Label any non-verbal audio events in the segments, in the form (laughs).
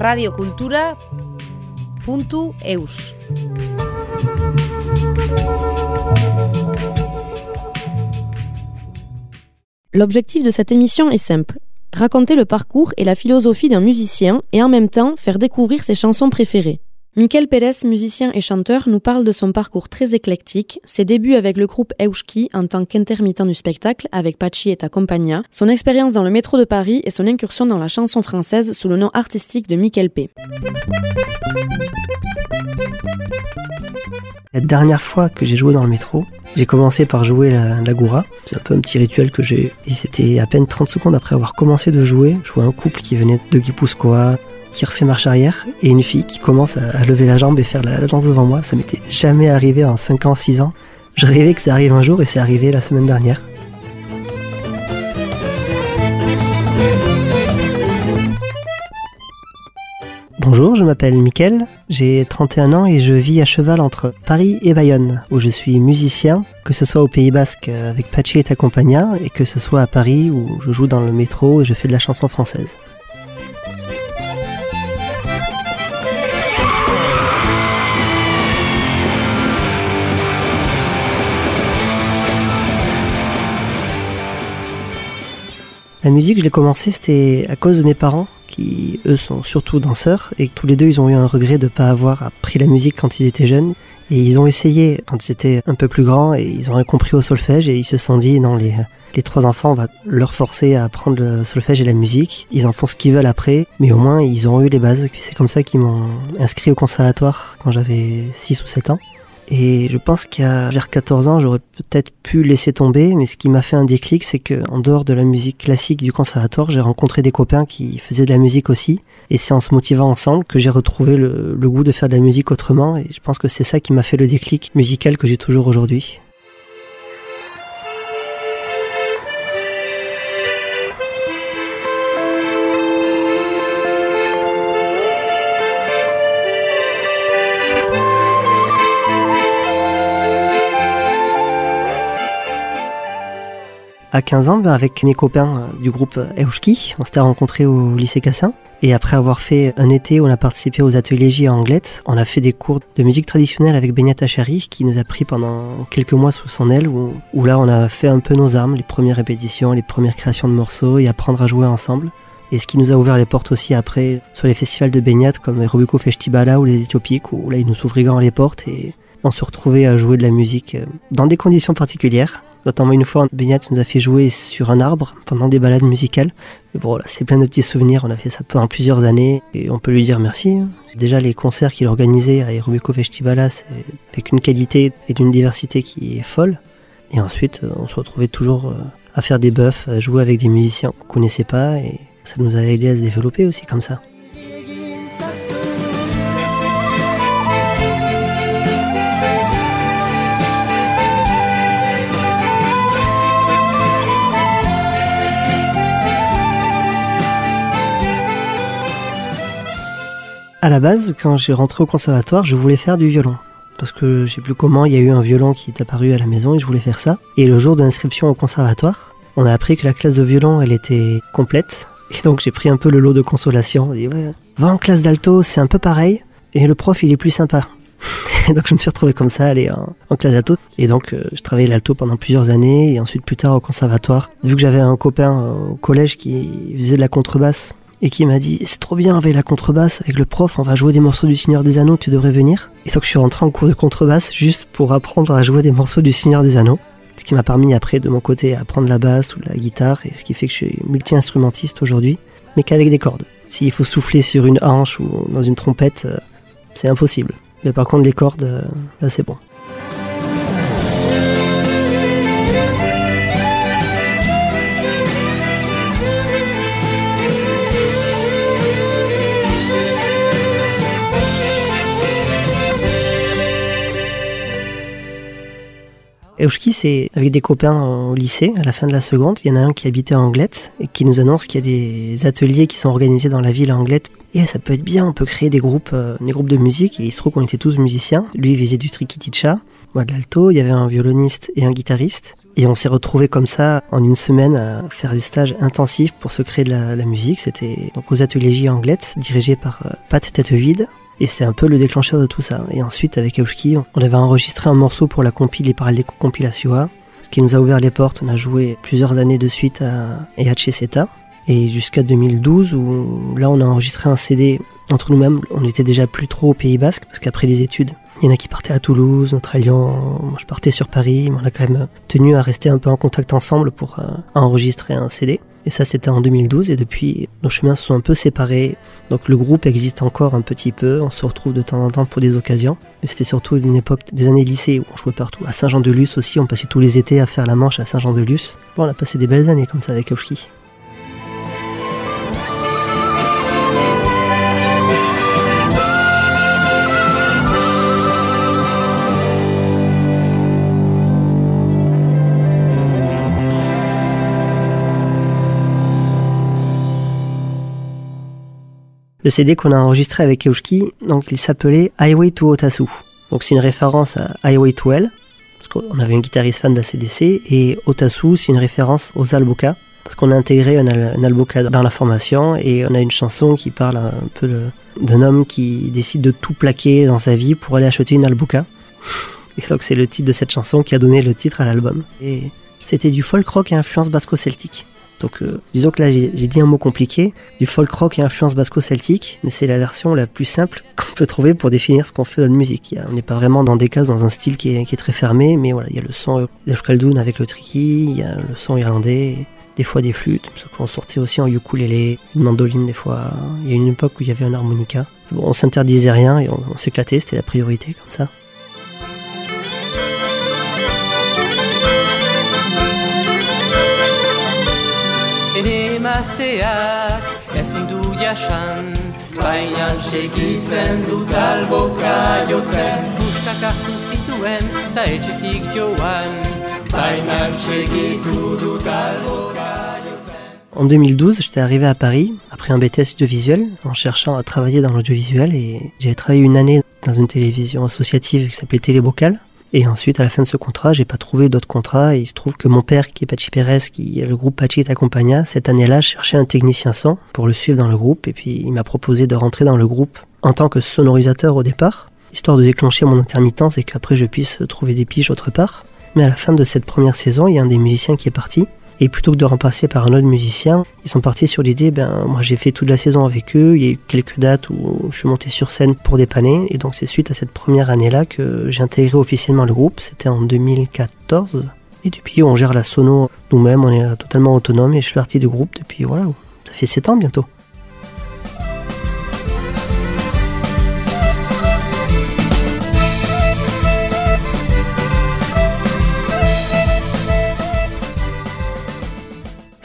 radiocultura.eus. L'objectif de cette émission est simple raconter le parcours et la philosophie d'un musicien et en même temps faire découvrir ses chansons préférées. Michael Pérez, musicien et chanteur, nous parle de son parcours très éclectique, ses débuts avec le groupe Euski en tant qu'intermittent du spectacle avec Pachi et ta compagnia, son expérience dans le métro de Paris et son incursion dans la chanson française sous le nom artistique de Michael P. La dernière fois que j'ai joué dans le métro, j'ai commencé par jouer la, la goura. C'est un peu un petit rituel que j'ai. Et c'était à peine 30 secondes après avoir commencé de jouer. Je vois un couple qui venait de Guipuscoa, qui refait marche arrière, et une fille qui commence à, lever la jambe et faire la, danse devant moi. Ça m'était jamais arrivé en 5 ans, 6 ans. Je rêvais que ça arrive un jour et c'est arrivé la semaine dernière. Bonjour, je m'appelle Mickaël, j'ai 31 ans et je vis à cheval entre Paris et Bayonne, où je suis musicien, que ce soit au Pays Basque avec Pachi et Tacompagna, et que ce soit à Paris où je joue dans le métro et je fais de la chanson française. La musique, je l'ai commencé, c'était à cause de mes parents, qui eux sont surtout danseurs, et tous les deux, ils ont eu un regret de ne pas avoir appris la musique quand ils étaient jeunes. Et ils ont essayé quand ils étaient un peu plus grands, et ils ont rien compris au solfège, et ils se sont dit, non, les, les trois enfants, on va leur forcer à apprendre le solfège et la musique. Ils en font ce qu'ils veulent après, mais au moins, ils ont eu les bases. C'est comme ça qu'ils m'ont inscrit au conservatoire quand j'avais 6 ou 7 ans. Et je pense qu'à vers 14 ans, j'aurais peut-être pu laisser tomber, mais ce qui m'a fait un déclic, c'est que en dehors de la musique classique du conservatoire, j'ai rencontré des copains qui faisaient de la musique aussi. Et c'est en se motivant ensemble que j'ai retrouvé le, le goût de faire de la musique autrement. Et je pense que c'est ça qui m'a fait le déclic musical que j'ai toujours aujourd'hui. À 15 ans ben, avec mes copains euh, du groupe Euski. On s'était rencontrés au lycée Cassin. Et après avoir fait un été où on a participé aux ateliers J à Anglette, on a fait des cours de musique traditionnelle avec Benyat Achari, qui nous a pris pendant quelques mois sous son aile, où, là on a fait un peu nos armes, les premières répétitions, les premières créations de morceaux et apprendre à jouer ensemble. Et ce qui nous a ouvert les portes aussi après sur les festivals de Benyat comme Robuco Festibala ou les Éthiopiques, où là ils nous ouvraient les portes et on se retrouvait à jouer de la musique euh, dans des conditions particulières. Notamment une fois, Benyat nous a fait jouer sur un arbre pendant des balades musicales. bon, voilà, c'est plein de petits souvenirs. On a fait ça pendant plusieurs années et on peut lui dire merci. Hein. Déjà, les concerts qu'il organisait à Aerobico Festibala, c'est avec une qualité et d'une diversité qui est folle. Et ensuite, on se retrouvait toujours euh, à faire des buffs, à jouer avec des musiciens qu'on connaissait pas et ça nous a aidé à se développer aussi comme ça. Base, quand j'ai rentré au conservatoire, je voulais faire du violon. Parce que je sais plus comment, il y a eu un violon qui est apparu à la maison et je voulais faire ça. Et le jour de l'inscription au conservatoire, on a appris que la classe de violon, elle était complète. Et donc j'ai pris un peu le lot de consolation. J'ai ouais, va en classe d'alto, c'est un peu pareil. Et le prof, il est plus sympa. (laughs) Et donc je me suis retrouvé comme ça, aller en, classe d'alto. Et donc euh, je travaillais l'alto pendant plusieurs années et ensuite plus tard au conservatoire. Vu que j'avais un copain euh, au collège qui faisait de la contrebasse et qui m'a dit c'est trop bien avec la contrebasse, avec le prof, on va jouer des morceaux du Seigneur des Anneaux, tu devrais venir. Et donc je suis rentré en cours de contrebasse juste pour apprendre à jouer des morceaux du Seigneur des Anneaux. Ce qui m'a permis après de mon côté à apprendre la basse ou la guitare et ce qui fait que je suis multi-instrumentiste aujourd'hui, mais qu'avec des cordes. S'il faut souffler sur une hanche ou dans une trompette, euh, c'est impossible. Mais par contre les cordes, euh, là c'est bon. Euski, c'est avec des copains au lycée, à la fin de la seconde. Il y en a un qui habitait à Anglette et qui nous annonce qu'il y a des ateliers qui sont organisés dans la ville à Anglette. Et ça peut être bien, on peut créer des groupes, euh, des groupes de musique. Et il se trouve qu'on était tous musiciens. Lui, il faisait du trikiticha, moi de l'alto. Il y avait un violoniste et un guitariste. Et on s'est retrouvé comme ça en une semaine à faire des stages intensifs pour se créer de la, musique. C'était donc aux ateliers J Anglette, dirigés par euh, Pat Tetevide. Et c'était un peu le déclencheur de tout ça. Et ensuite, avec Aushki, on avait enregistré un morceau pour la compile ce qui nous a ouvert les portes. On a joué plusieurs années de suite à EHC Seta. Et jusqu'à 2012, où là, on a enregistré un CD entre nous-mêmes. On n'était déjà plus trop au Pays Basque, parce qu'après les études, il y en a qui partaient à Toulouse, notre Lyon, moi je partais sur Paris, mais on a quand même tenu à rester un peu en contact ensemble pour euh, enregistrer un CD. Et ça c'était en 2012 et depuis nos chemins se sont un peu séparés. Donc le groupe existe encore un petit peu, on se retrouve de temps en temps pour des occasions. Mais c'était surtout une époque des années lycée où on jouait partout. À Saint-Jean-de-Luz aussi, on passait tous les étés à faire la manche à Saint-Jean-de-Luz. Bon, on a passé des belles années comme ça avec Oshki. Le CD qu'on a enregistré avec Eushki, donc il s'appelait Highway to Otasu. Donc c'est une référence à Highway to Hell, parce qu'on avait une guitariste fan d'ACDC, et Otasu c'est une référence aux Alboka, parce qu'on a intégré un, Alboka dans la formation, et on a une chanson qui parle un peu d'un homme qui décide de tout plaquer dans sa vie pour aller acheter une Alboka. Et donc c'est le titre de cette chanson qui a donné le titre à l'album. Et c'était du folk rock et influence basco-celtique. Donc euh, disons que là j'ai dit un mot compliqué, du folk rock et influence basco-celtique, mais c'est la version la plus simple (laughs) qu'on peut trouver pour définir ce qu'on fait dans la musique. on n'est pas vraiment dans des cases, dans un style qui est, très fermé, mais voilà, il y a le son d'Ashkaldoun avec le tricky, il y a le son irlandais, des fois des flûtes, parce qu'on sortait aussi en ukulélé, une mandoline des fois. Il y a une époque où il y avait un harmonica. On s'interdisait rien et on s'éclatait, c'était la priorité comme ça. En 2012, j'étais arrivé à Paris après un BTS audiovisuel en cherchant à travailler dans l'audiovisuel et j'ai travaillé une année dans une télévision associative qui s'appelait Télébocal et ensuite, à la fin de ce contrat, j'ai pas trouvé d'autres contrats. Et il se trouve que mon père, qui est Pachi Pérez, qui est le groupe Pachi Accompagna, cette année-là, cherchait un technicien son pour le suivre dans le groupe. Et puis, il m'a proposé de rentrer dans le groupe en tant que sonorisateur au départ, histoire de déclencher mon intermittence et qu'après je puisse trouver des piges autre part. Mais à la fin de cette première saison, il y a un des musiciens qui est parti. Et plutôt que de remplacer par un autre musicien, ils sont partis sur l'idée, ben moi j'ai fait toute la saison avec eux, il y a eu quelques dates où je suis monté sur scène pour dépanner, et donc c'est suite à cette première année-là que j'ai intégré officiellement le groupe, c'était en 2014. Et depuis on gère la sono nous-mêmes, on est totalement autonome et je suis parti du groupe depuis voilà, ça fait 7 ans bientôt.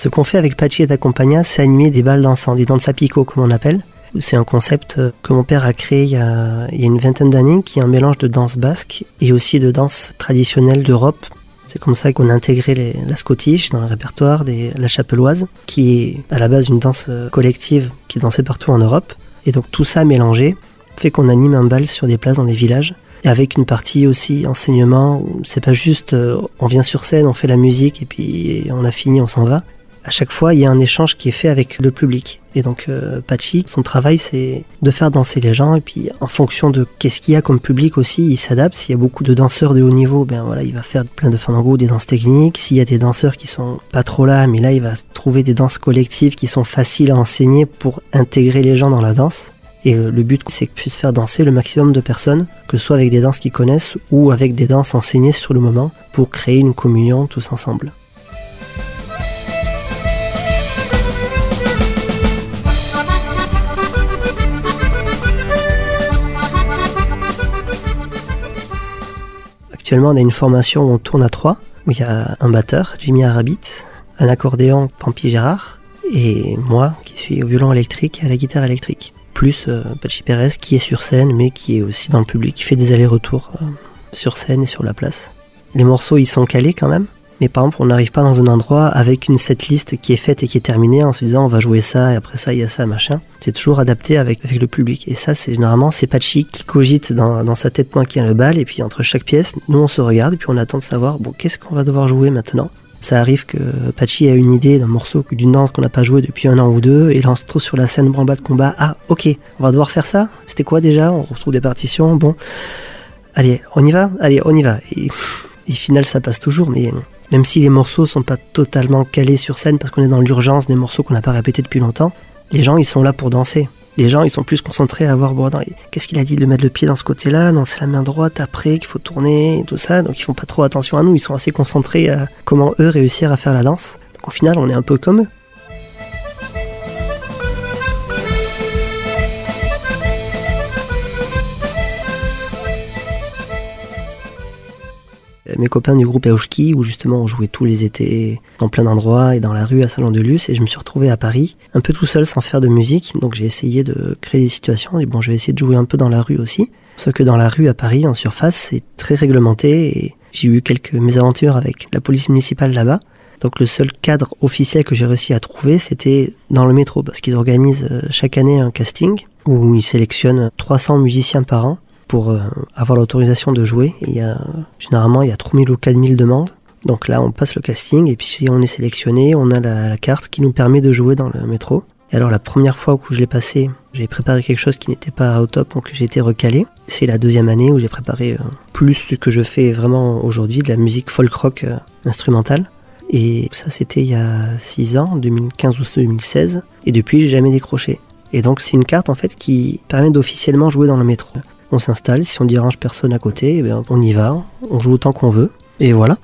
Ce qu'on fait avec Pachi et Accompagna, c'est animer des balles dansant, des danza pico comme on appelle. C'est un concept euh, que mon père a créé il y a, une vingtaine d'années, qui est un mélange de danse basque et aussi de danse traditionnelle d'Europe. C'est comme ça qu'on a intégré la scottish dans le répertoire de la chapeloise, qui est à la base une danse euh, collective qui est dansée partout en Europe. Et donc tout ça mélangé fait qu'on anime un bal sur des places dans des villages avec une partie aussi enseignement où c'est pas juste euh, on vient sur scène, on fait la musique et puis on a fini, on s'en va à chaque fois, il y a un échange qui est fait avec le public. Et donc, euh, Pachi, son travail, c'est de faire danser les gens. Et puis, en fonction de qu'est-ce qu'il y a comme public aussi, il s'adapte. S'il y a beaucoup de danseurs de haut niveau, ben voilà, il va faire plein de fandango, des danses techniques. S'il y a des danseurs qui sont pas trop là, mais là, il va trouver des danses collectives qui sont faciles à enseigner pour intégrer les gens dans la danse. Et euh, le but, c'est qu'ils puissent faire danser le maximum de personnes, que ce soit avec des danses qu'ils connaissent ou avec des danses enseignées sur le moment, pour créer une communion tous ensemble. Actuellement, on a une formation où on tourne à trois, où il y a un batteur, Jimmy Arabit, un accordéon, Pampi Gérard, et moi qui suis au violon électrique et à la guitare électrique. Plus euh, Pachi Pérez qui est sur scène, mais qui est aussi dans le public, qui fait des allers-retours euh, sur scène et sur la place. Les morceaux, ils sont calés quand même. Mais par exemple, on n'arrive pas dans un endroit avec une setlist qui est faite et qui est terminée en se disant on va jouer ça et après ça il y a ça machin. C'est toujours adapté avec, le public. Et ça, c'est généralement c'est Patchy qui cogite dans, sa tête qui a le bal et puis entre chaque pièce, nous on se regarde et puis on attend de savoir bon qu'est-ce qu'on va devoir jouer maintenant? Ça arrive que Patchy a une idée d'un morceau, d'une danse qu'on n'a pas joué depuis un an ou deux, et lance trop sur la scène branle de combat. Ah, ok, on va devoir faire ça? C'était quoi déjà? On retrouve des partitions. Bon, allez, on y va? Allez, on y va. Et, et final, ça passe toujours, mais même si les morceaux sont pas totalement calés sur scène parce qu'on est dans l'urgence des morceaux qu'on n'a pas répétés depuis longtemps, les gens ils sont là pour danser. Les gens ils sont plus concentrés à voir bon, qu'est-ce qu'il a dit de mettre le pied dans ce côté-là, non c'est la main droite après qu'il faut tourner et tout ça, donc ils font pas trop attention à nous, ils sont assez concentrés à comment eux réussir à faire la danse. Donc au final on est un peu comme eux. Mes copains du groupe Eoshki, où justement on jouait tous les étés dans plein d'endroits et dans la rue à Salon de Luce, et je me suis retrouvé à Paris, un peu tout seul sans faire de musique, donc j'ai essayé de créer des situations, et bon je vais essayer de jouer un peu dans la rue aussi, sauf que dans la rue à Paris, en surface, c'est très réglementé, et j'ai eu quelques mésaventures avec la police municipale là-bas, donc le seul cadre officiel que j'ai réussi à trouver, c'était dans le métro, parce qu'ils organisent euh, chaque année un casting, où ils sélectionnent 300 musiciens par an, pour euh, avoir l'autorisation de jouer. Il y a, généralement, il y a 3000 ou 4000 demandes. Donc là, on passe le casting et puis si on est sélectionné, on a la, carte qui nous permet de jouer dans le métro. Et alors la première fois où je l'ai passé, j'ai préparé quelque chose qui n'était pas au top, donc j'ai été recalé. C'est la deuxième année où j'ai préparé euh, plus ce que je fais vraiment aujourd'hui, de la musique folk rock euh, instrumentale. Et ça, c'était il y a 6 ans, 2015 ou 2016. Et depuis, j'ai jamais décroché. Et donc, c'est une carte en fait qui permet d'officiellement jouer dans le métro s'installe, si on dérange personne à côté, eh on y va, on joue autant qu'on veut, et voilà.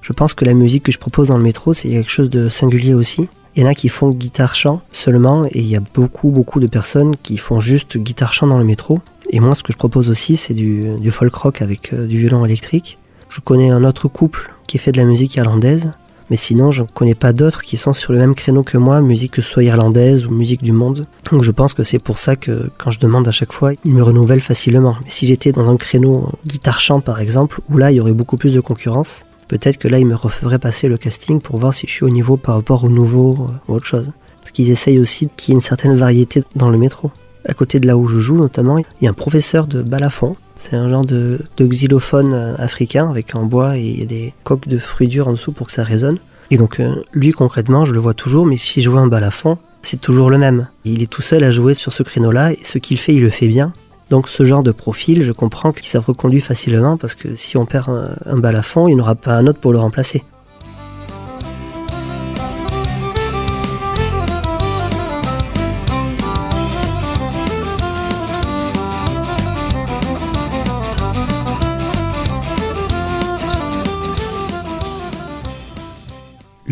Je pense que la musique que je propose dans le métro, c'est quelque chose de singulier aussi. Il y en a qui font guitare-chant seulement, et il y a beaucoup, beaucoup de personnes qui font juste guitare-chant dans le métro. Et moi, ce que je propose aussi, c'est du, folk rock avec euh, du violon électrique. Je connais un autre couple qui fait de la musique irlandaise, mais sinon, je ne connais pas d'autres qui sont sur le même créneau que moi, musique que ce soit irlandaise ou musique du monde. Donc je pense que c'est pour ça que quand je demande à chaque fois, ils me renouvellent facilement. Mais si j'étais dans un créneau guitare-chant par exemple, où là, il y aurait beaucoup plus de concurrence, peut-être que là, ils me referaient passer le casting pour voir si je suis au niveau par rapport au nouveau euh, ou autre chose. Parce qu'ils essayent aussi qu'il y ait une certaine variété dans le métro à côté de là où je joue notamment, il y a un professeur de balafon. C'est un genre de, xylophone euh, africain avec en bois et il y a des coques de fruits durs en dessous pour que ça résonne. Et donc euh, lui concrètement, je le vois toujours, mais si je vois un balafon, c'est toujours le même. Il est tout seul à jouer sur ce créneau-là et ce qu'il fait, il le fait bien. Donc ce genre de profil, je comprends qu'il se reconduit facilement parce que si on perd un, un balafon, il n'y aura pas un autre pour le remplacer.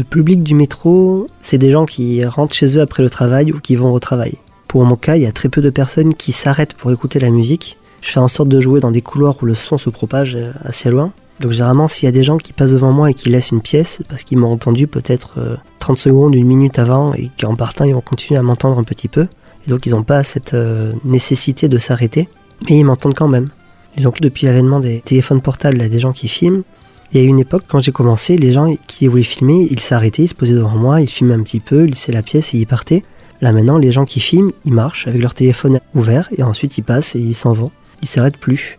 Le public du métro, c'est des gens qui rentrent chez eux après le travail ou qui vont au travail. Pour mon cas, il y a très peu de personnes qui s'arrêtent pour écouter la musique. Je fais en sorte de jouer dans des couloirs où le son se propage assez loin. Donc généralement, s'il y a des gens qui passent devant moi et qui laissent une pièce, parce qu'ils m'ont entendu peut-être 30 euh, secondes, une minute avant, et qu'en partant, ils vont continuer à m'entendre un petit peu. Et donc ils n'ont pas cette euh, nécessité de s'arrêter, mais ils m'entendent quand même. Et donc depuis l'avènement des téléphones portables, il y a des gens qui filment, il y a une époque, quand j'ai commencé, les gens qui voulaient filmer, ils s'arrêtaient, ils se posaient devant moi, ils filmaient un petit peu, ils laissaient la pièce et ils partaient. Là maintenant, les gens qui filment, ils marchent avec leur téléphone ouvert et ensuite ils passent et ils s'en vont. Ils s'arrêtent plus.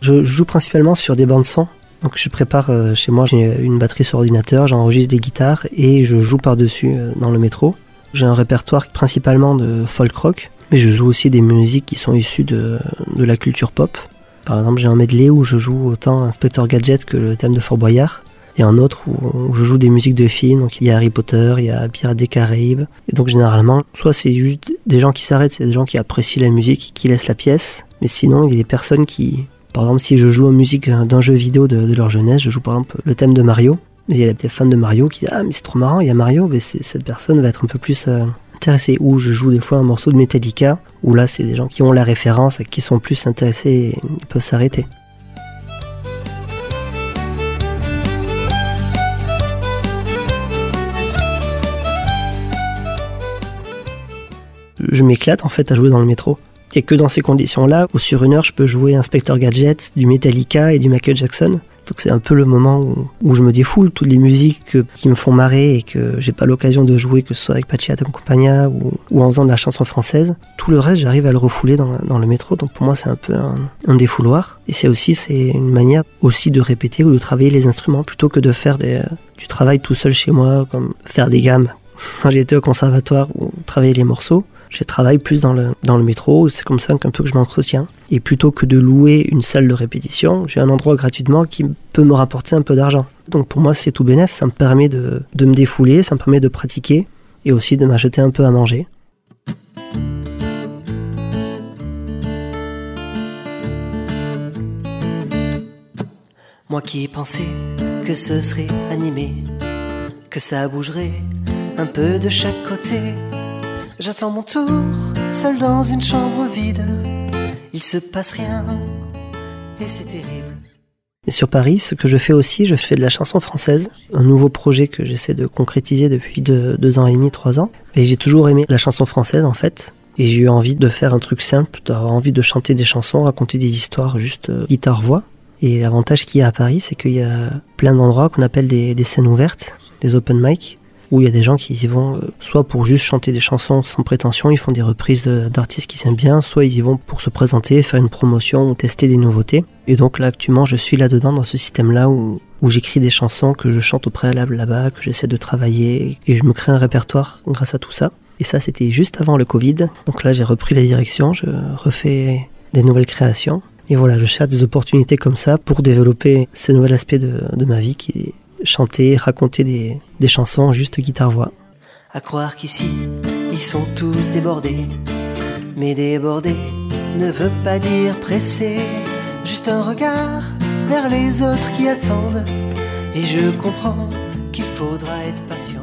Je joue principalement sur des bandes son donc je prépare euh, chez moi, j'ai une batterie sur ordinateur, j'enregistre des guitares et je joue par-dessus euh, dans le métro. J'ai un répertoire principalement de folk rock, mais je joue aussi des musiques qui sont issues de, de la culture pop. Par exemple, j'ai un medley où je joue autant Inspector Gadget que le thème de Fort Boyard, et un autre où, je joue des musiques de films. Donc il y a Harry Potter, il y a Pirates des Caraïbes. Et donc généralement, soit c'est juste des gens qui s'arrêtent, c'est des gens qui apprécient la musique, qui laissent la pièce, mais sinon il y a des personnes qui, par exemple, si je joue en musique d'un jeu vidéo de, leur jeunesse, je joue par exemple le thème de Mario. Il y a des fans de Mario qui disent Ah, mais c'est trop marrant, il y a Mario, mais cette personne va être un peu plus euh, intéressés. Ou je joue des fois un morceau de Metallica, où là c'est des gens qui ont la référence qui sont plus intéressés et ils peuvent s'arrêter. Je m'éclate en fait à jouer dans le métro. Il n'y a que dans ces conditions-là où sur une heure je peux jouer Inspector Gadget, du Metallica et du Michael Jackson. Donc c'est un peu le moment où, je me défoule, toutes les musiques qui me font marrer et que j'ai pas l'occasion de jouer, que ce soit avec Pacciata Compagna ou, ou en faisant de la chanson française. Tout le reste, j'arrive à le refouler dans, le métro. Donc pour moi, c'est un peu un, défouloir. Et c'est aussi c'est une manière aussi de répéter ou de travailler les instruments plutôt que de faire du travail tout seul chez moi, comme faire des gammes. (laughs) Quand j'étais au conservatoire ou travailler les morceaux, je travaille plus dans le, dans le métro, c'est comme ça qu'un peu que je m'entretiens. Et plutôt que de louer une salle de répétition, j'ai un endroit gratuitement qui peut me rapporter un peu d'argent. Donc pour moi, c'est tout bénef, ça me permet de, de me défouler, ça me permet de pratiquer et aussi de m'acheter un peu à manger. Moi qui pensais que ce serait animé, que ça bougerait un peu de chaque côté J'attends mon tour, seul dans une chambre vide. Il se passe rien, et c'est terrible. Et sur Paris, ce que je fais aussi, je fais de la chanson française, un nouveau projet que j'essaie de concrétiser depuis deux, ans et demi, trois ans. Et j'ai toujours aimé la chanson française en fait. Et j'ai eu envie de faire un truc simple, d'avoir envie de chanter des chansons, raconter des histoires, juste euh, guitare-voix. Et l'avantage qu'il y a à Paris, c'est qu'il y a plein d'endroits qu'on appelle des, des scènes ouvertes, des open mic, où il y a des gens qui y vont euh, soit pour juste chanter des chansons sans prétention, ils font des reprises d'artistes qui s'aiment bien, soit ils y vont pour se présenter, faire une promotion ou tester des nouveautés. Et donc là actuellement je suis là-dedans dans ce système-là où, où j'écris des chansons que je chante au préalable là-bas, que j'essaie de travailler et je me crée un répertoire grâce à tout ça. Et ça c'était juste avant le Covid. Donc là j'ai repris la direction, je refais des nouvelles créations. Et voilà, je cherche des opportunités comme ça pour développer ce nouvel aspect de, de ma vie qui est chanter, raconter des, des chansons juste guitare-voix. À croire qu'ici, ils sont tous débordés. Mais débordés ne veut pas dire pressé. Juste un regard vers les autres qui attendent. Et je comprends qu'il faudra être patient.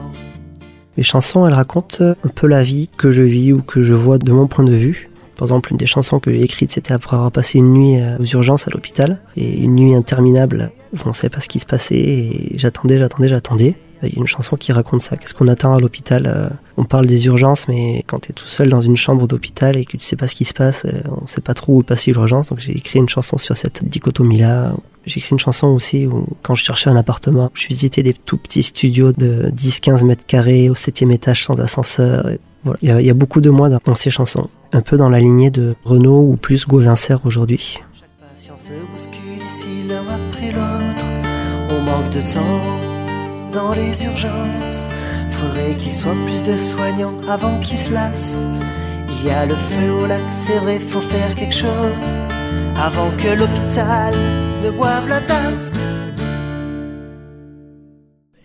Les chansons, elles racontent un peu la vie que je vis ou que je vois de mon point de vue. Par exemple, une des chansons que j'ai écrites, c'était après avoir passé une nuit euh, aux urgences à l'hôpital, et une nuit interminable on ne savait pas ce qui se passait, et j'attendais, j'attendais, j'attendais. Il y a une chanson qui raconte ça. Qu'est-ce qu'on attend à l'hôpital euh, On parle des urgences, mais quand tu es tout seul dans une chambre d'hôpital et que tu sais pas ce qui se passe, euh, on sait pas trop où passer l'urgence. Donc j'ai écrit une chanson sur cette dichotomie-là. J'ai écrit une chanson aussi où, quand je cherchais un appartement, je visitais des tout petits studios de 10-15 mètres carrés au septième étage sans ascenseur. Voilà. Il, y a, beaucoup de moi dans ces chansons un peu dans la lignée de Renault ou plus Gauvincer aujourd'hui. On manque de temps dans les urgences. Faudrait qu'il soit plus de soignants avant qu'ils se lassent. Il y a le feu au lac, c'est vrai, faut faire quelque chose. Avant que l'hôpital ne boive la tasse.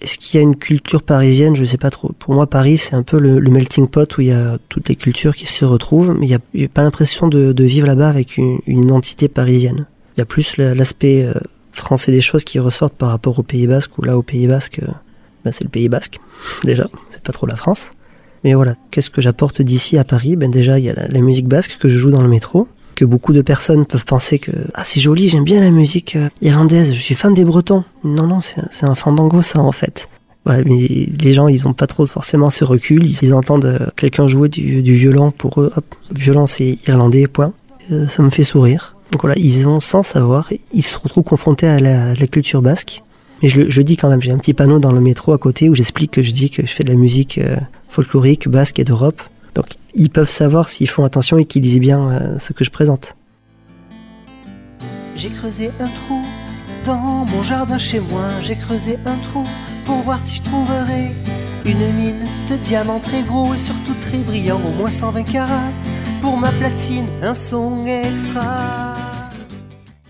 Est-ce qu'il y a une culture parisienne Je sais pas trop. Pour moi, Paris, c'est un peu le, melting pot où il y a toutes les cultures qui se retrouvent, mais il n'y a, pas l'impression de, vivre là-bas avec une, identité parisienne. Il y a plus l'aspect euh, français des choses qui ressortent par rapport au Pays Basque, où là, au Pays Basque, ben, c'est le Pays Basque, déjà, c'est pas trop la France. Mais voilà, qu'est-ce que j'apporte d'ici à Paris? Ben déjà, il y a la, musique basque que je joue dans le métro, que beaucoup de personnes peuvent penser que ah c'est joli, j'aime bien la musique euh, irlandaise, je suis fan des Bretons. Non non, c'est un fandango ça en fait. Voilà, mais les gens ils ont pas trop forcément ce recul, ils, entendent euh, quelqu'un jouer du, violon pour eux, hop, violon c'est irlandais, point. Ça me fait sourire. Donc voilà, ils ont sans savoir, ils se retrouvent confrontés à la, culture basque. Mais je, je dis quand même, j'ai un petit panneau dans le métro à côté où j'explique que je dis que je fais de la musique folklorique, basque et d'Europe. Donc ils peuvent savoir s'ils font attention et qu'ils lisent bien euh, ce que je présente. J'ai creusé un trou dans mon jardin chez moi. J'ai creusé un trou pour voir si je trouverais une mine de diamants très gros et surtout très brillant, au moins 120 carats. Pour ma platine, un son extra.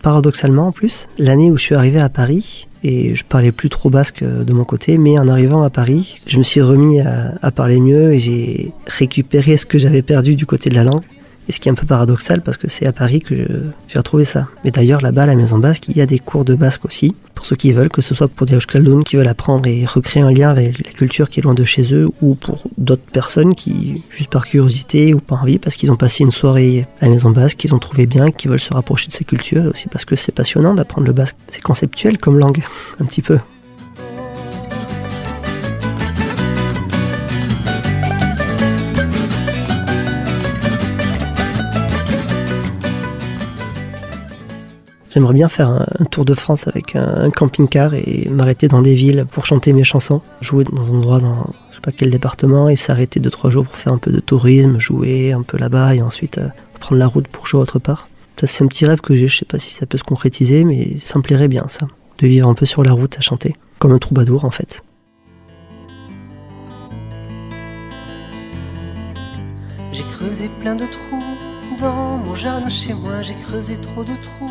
Paradoxalement, en plus, l'année où je suis arrivé à Paris, et je parlais plus trop basque euh, de mon côté, mais en arrivant à Paris, je me suis remis à, parler mieux et j'ai récupéré ce que j'avais perdu du côté de la langue. Et ce qui est un peu paradoxal parce que c'est à Paris que j'ai retrouvé ça. Mais d'ailleurs là-bas à la Maison Basque, il y a des cours de basque aussi, pour ceux qui veulent, que ce soit pour des Euskaldun qui veulent apprendre et recréer un lien avec la culture qui est loin de chez eux, ou pour d'autres personnes qui, juste par curiosité ou par envie, parce qu'ils ont passé une soirée à la Maison Basque, qu'ils ont trouvé bien, qui veulent se rapprocher de ces cultures, aussi parce que c'est passionnant d'apprendre le basque. C'est conceptuel comme langue, un petit peu. J'aimerais bien faire un, tour de France avec un, camping-car et m'arrêter dans des villes pour chanter mes chansons, jouer dans un endroit dans je sais pas quel département et s'arrêter deux trois jours pour faire un peu de tourisme, jouer un peu là-bas et ensuite euh, prendre la route pour jouer autre part. Ça c'est un petit rêve que j'ai, je sais pas si ça peut se concrétiser, mais ça me plairait bien ça, de vivre un peu sur la route à chanter, comme un troubadour en fait. J'ai creusé plein de trous dans mon jardin chez moi, j'ai creusé trop de trous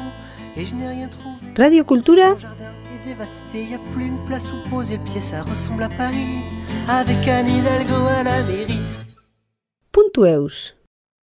et je n'ai rien trouvé. Radio Cultura. Est dévasté, y a plus une place où poser le pied, ça ressemble à Paris, avec un Hidalgo à la mairie. Punto eus.